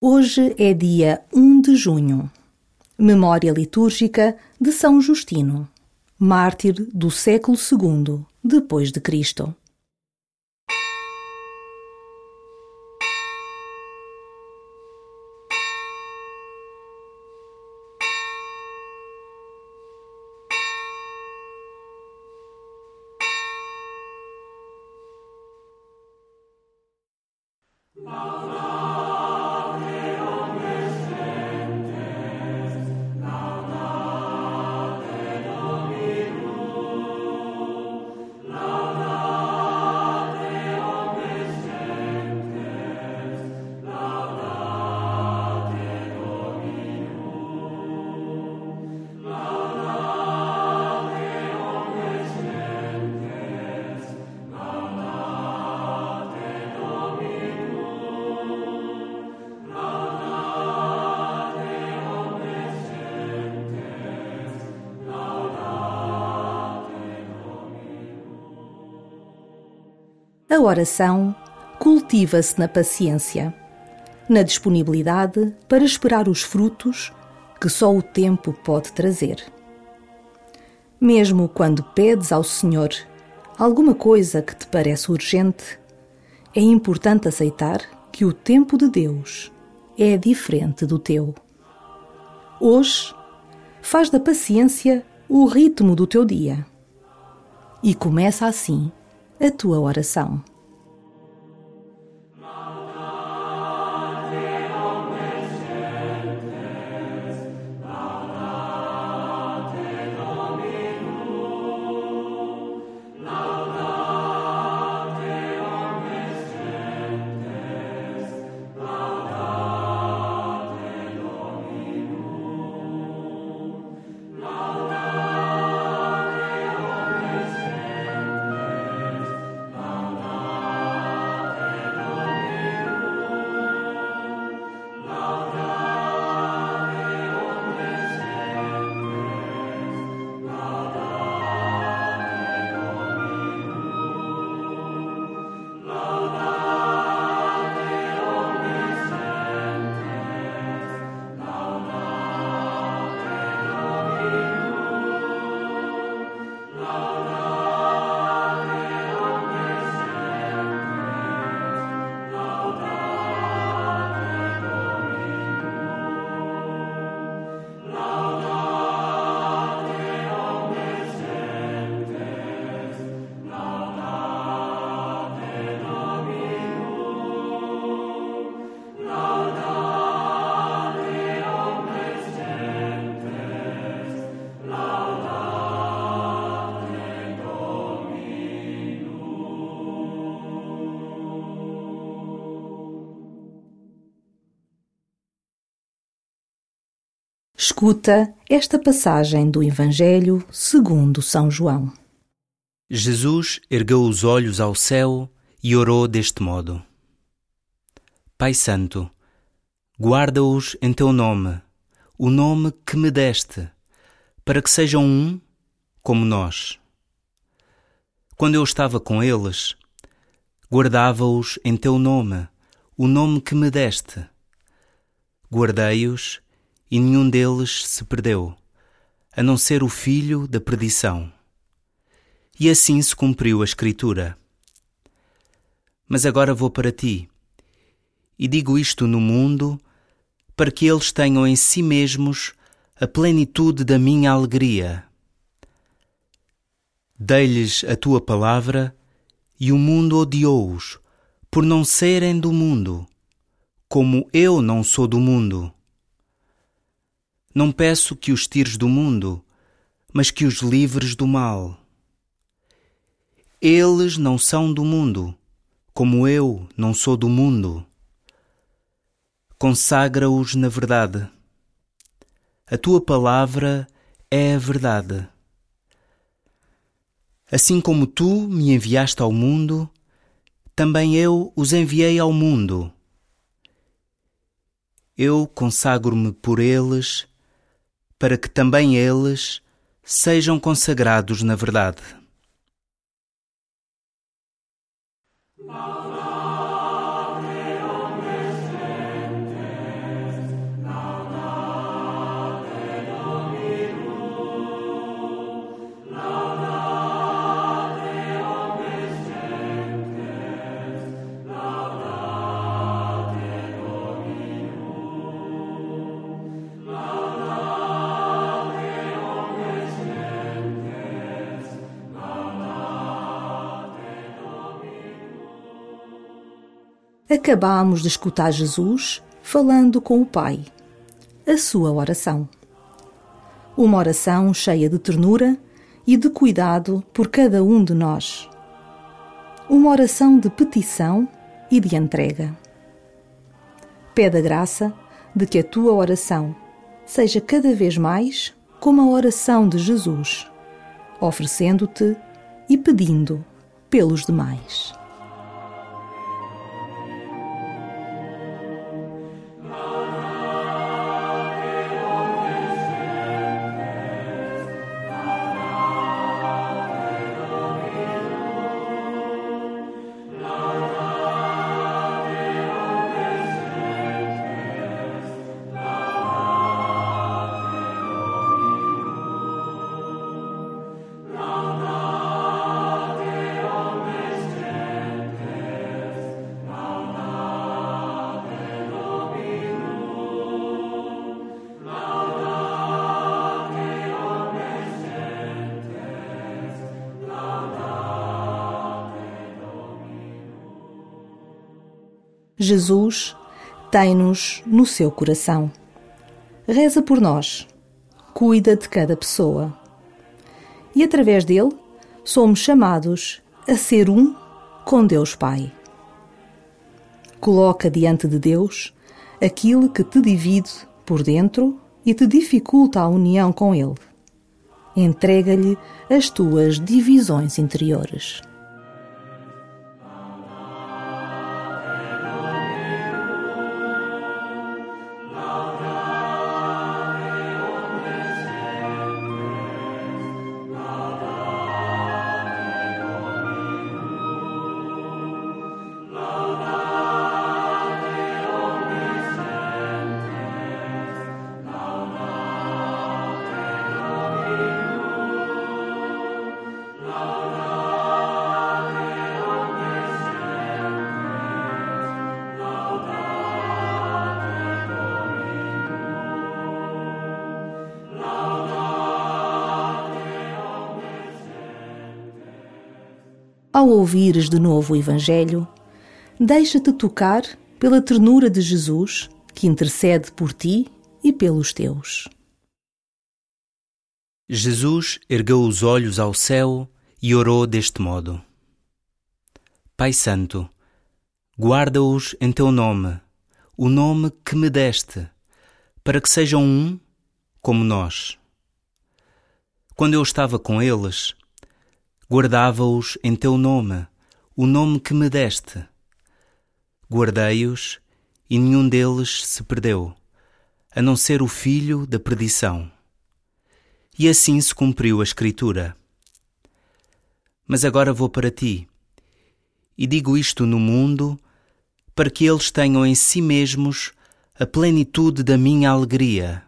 Hoje é dia 1 de junho, memória litúrgica de São Justino, mártir do século II depois de Cristo. A oração cultiva-se na paciência, na disponibilidade para esperar os frutos que só o tempo pode trazer. Mesmo quando pedes ao Senhor alguma coisa que te parece urgente, é importante aceitar que o tempo de Deus é diferente do teu. Hoje, faz da paciência o ritmo do teu dia e começa assim a tua oração. Escuta esta passagem do Evangelho segundo São João. Jesus ergueu os olhos ao céu e orou deste modo: Pai Santo, guarda-os em teu nome, o nome que me deste, para que sejam um como nós. Quando eu estava com eles, guardava-os em teu nome, o nome que me deste. Guardei-os e nenhum deles se perdeu, a não ser o filho da perdição. E assim se cumpriu a Escritura. Mas agora vou para ti, e digo isto no mundo, para que eles tenham em si mesmos a plenitude da minha alegria. Dei-lhes a tua palavra, e o mundo odiou-os, por não serem do mundo, como eu não sou do mundo. Não peço que os tires do mundo, mas que os livres do mal. Eles não são do mundo, como eu não sou do mundo. Consagra-os na verdade. A tua palavra é a verdade. Assim como tu me enviaste ao mundo, também eu os enviei ao mundo. Eu consagro-me por eles para que também eles sejam consagrados na verdade. Acabamos de escutar Jesus falando com o Pai. A sua oração. Uma oração cheia de ternura e de cuidado por cada um de nós. Uma oração de petição e de entrega. Pede a graça de que a tua oração seja cada vez mais como a oração de Jesus, oferecendo-te e pedindo pelos demais. Jesus tem-nos no seu coração. Reza por nós, cuida de cada pessoa. E através dele somos chamados a ser um com Deus Pai. Coloca diante de Deus aquilo que te divide por dentro e te dificulta a união com Ele. Entrega-lhe as tuas divisões interiores. Ao ouvires de novo o Evangelho, deixa-te tocar pela ternura de Jesus que intercede por ti e pelos teus. Jesus ergueu os olhos ao céu e orou deste modo: Pai Santo, guarda-os em teu nome, o nome que me deste, para que sejam um como nós. Quando eu estava com eles, guardava-os em teu nome, o nome que me deste. Guardei-os e nenhum deles se perdeu, a não ser o filho da perdição. E assim se cumpriu a Escritura. Mas agora vou para ti, e digo isto no mundo, para que eles tenham em si mesmos a plenitude da minha alegria.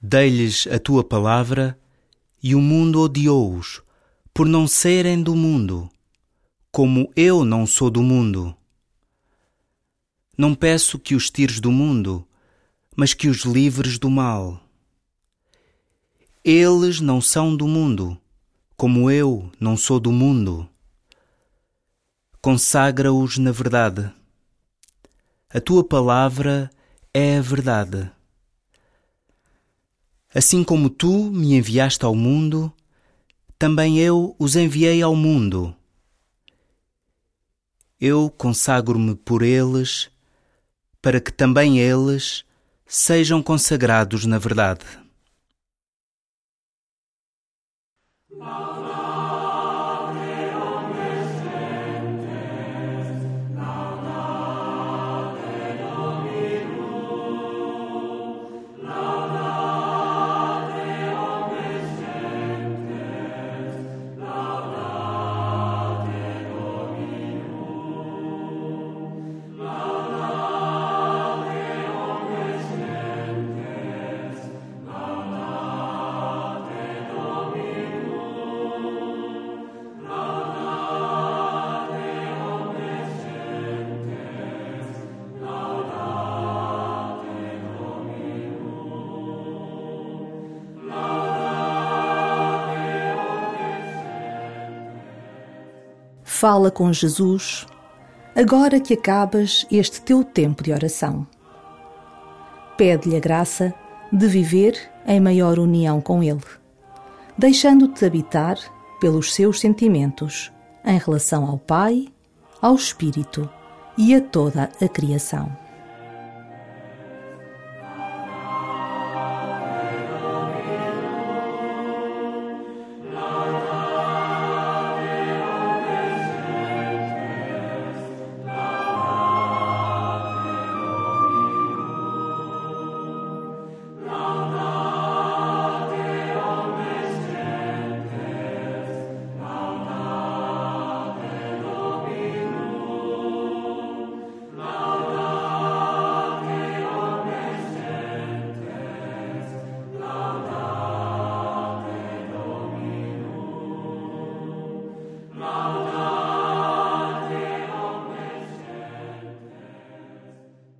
Dei-lhes a tua palavra e o mundo odiou-os, por não serem do mundo, como eu não sou do mundo. Não peço que os tires do mundo, mas que os livres do mal. Eles não são do mundo, como eu não sou do mundo. Consagra-os na verdade. A tua palavra é a verdade. Assim como tu me enviaste ao mundo, também eu os enviei ao mundo. Eu consagro-me por eles, para que também eles sejam consagrados na verdade. Fala com Jesus, agora que acabas este teu tempo de oração. Pede-lhe a graça de viver em maior união com Ele, deixando-te habitar pelos seus sentimentos em relação ao Pai, ao Espírito e a toda a criação.